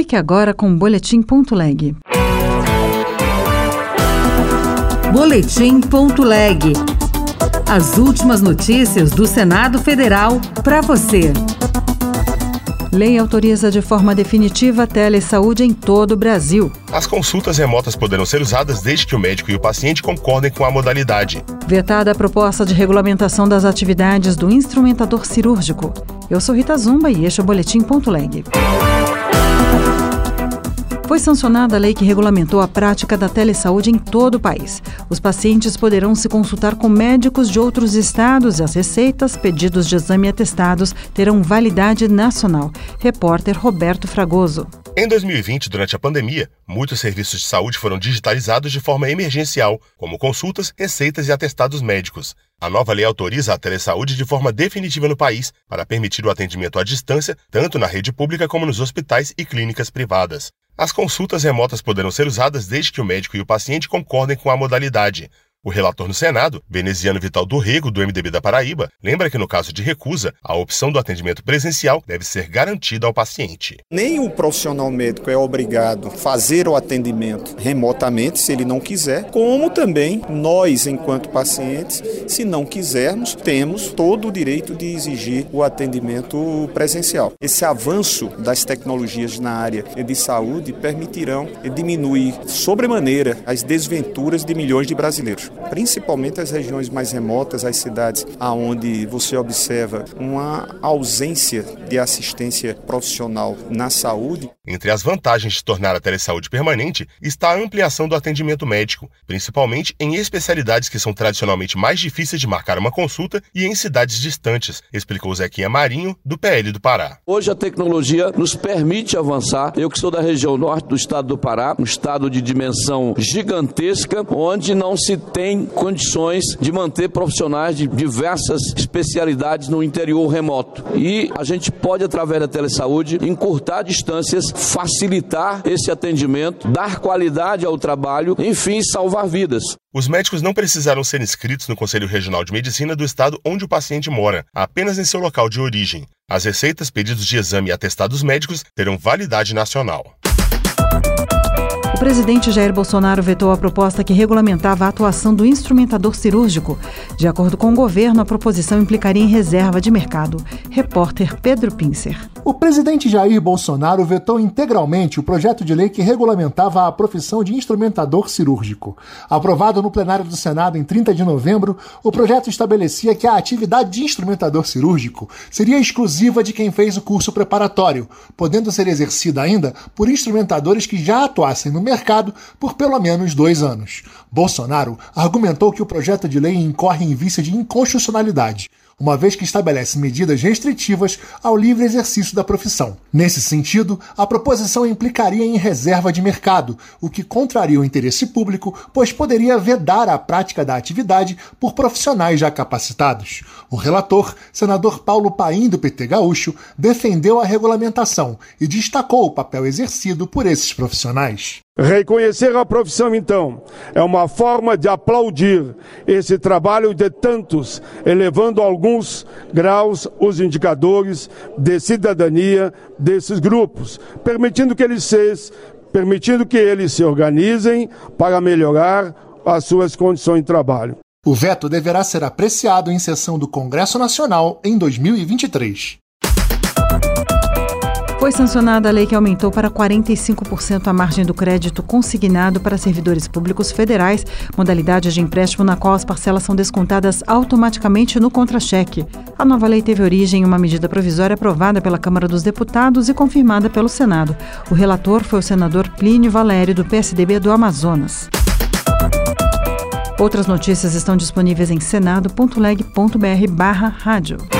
Fique agora com o Boletim.leg. Boletim.leg. As últimas notícias do Senado Federal para você. Lei autoriza de forma definitiva a telesaúde em todo o Brasil. As consultas remotas poderão ser usadas desde que o médico e o paciente concordem com a modalidade. Vetada a proposta de regulamentação das atividades do instrumentador cirúrgico. Eu sou Rita Zumba e este é o Boletim.leg. Foi sancionada a lei que regulamentou a prática da telesaúde em todo o país. Os pacientes poderão se consultar com médicos de outros estados e as receitas, pedidos de exame e atestados terão validade nacional. Repórter Roberto Fragoso. Em 2020, durante a pandemia, muitos serviços de saúde foram digitalizados de forma emergencial, como consultas, receitas e atestados médicos. A nova lei autoriza a telesaúde de forma definitiva no país para permitir o atendimento à distância, tanto na rede pública como nos hospitais e clínicas privadas. As consultas remotas poderão ser usadas desde que o médico e o paciente concordem com a modalidade. O relator no Senado, veneziano Vital do Rego, do MDB da Paraíba, lembra que no caso de recusa, a opção do atendimento presencial deve ser garantida ao paciente. Nem o profissional médico é obrigado a fazer o atendimento remotamente, se ele não quiser, como também nós, enquanto pacientes, se não quisermos, temos todo o direito de exigir o atendimento presencial. Esse avanço das tecnologias na área de saúde permitirão diminuir sobremaneira as desventuras de milhões de brasileiros principalmente as regiões mais remotas, as cidades aonde você observa uma ausência de assistência profissional na saúde. Entre as vantagens de tornar a telesaúde permanente está a ampliação do atendimento médico, principalmente em especialidades que são tradicionalmente mais difíceis de marcar uma consulta e em cidades distantes, explicou Zequinha Marinho, do PL do Pará. Hoje a tecnologia nos permite avançar. Eu que sou da região norte do estado do Pará, um estado de dimensão gigantesca, onde não se tem tem condições de manter profissionais de diversas especialidades no interior remoto. E a gente pode, através da telesaúde, encurtar distâncias, facilitar esse atendimento, dar qualidade ao trabalho, enfim, salvar vidas. Os médicos não precisarão ser inscritos no Conselho Regional de Medicina do estado onde o paciente mora, apenas em seu local de origem. As receitas, pedidos de exame e atestados médicos terão validade nacional presidente Jair Bolsonaro vetou a proposta que regulamentava a atuação do instrumentador cirúrgico. De acordo com o governo, a proposição implicaria em reserva de mercado. Repórter Pedro Pincer. O presidente Jair Bolsonaro vetou integralmente o projeto de lei que regulamentava a profissão de instrumentador cirúrgico. Aprovado no plenário do Senado em 30 de novembro, o projeto estabelecia que a atividade de instrumentador cirúrgico seria exclusiva de quem fez o curso preparatório, podendo ser exercida ainda por instrumentadores que já atuassem no mercado por pelo menos dois anos. Bolsonaro argumentou que o projeto de lei incorre em vício de inconstitucionalidade, uma vez que estabelece medidas restritivas ao livre exercício da profissão. Nesse sentido, a proposição implicaria em reserva de mercado, o que contraria o interesse público, pois poderia vedar a prática da atividade por profissionais já capacitados. O relator, senador Paulo Paim, do PT Gaúcho, defendeu a regulamentação e destacou o papel exercido por esses profissionais. Reconhecer a profissão, então, é uma forma de aplaudir esse trabalho de tantos, elevando a alguns graus os indicadores de cidadania desses grupos, permitindo que eles se, permitindo que eles se organizem para melhorar as suas condições de trabalho. O veto deverá ser apreciado em sessão do Congresso Nacional em 2023. Foi sancionada a lei que aumentou para 45% a margem do crédito consignado para servidores públicos federais, modalidade de empréstimo na qual as parcelas são descontadas automaticamente no contra-cheque. A nova lei teve origem em uma medida provisória aprovada pela Câmara dos Deputados e confirmada pelo Senado. O relator foi o senador Plínio Valério, do PSDB do Amazonas. Outras notícias estão disponíveis em senado.leg.br/rádio.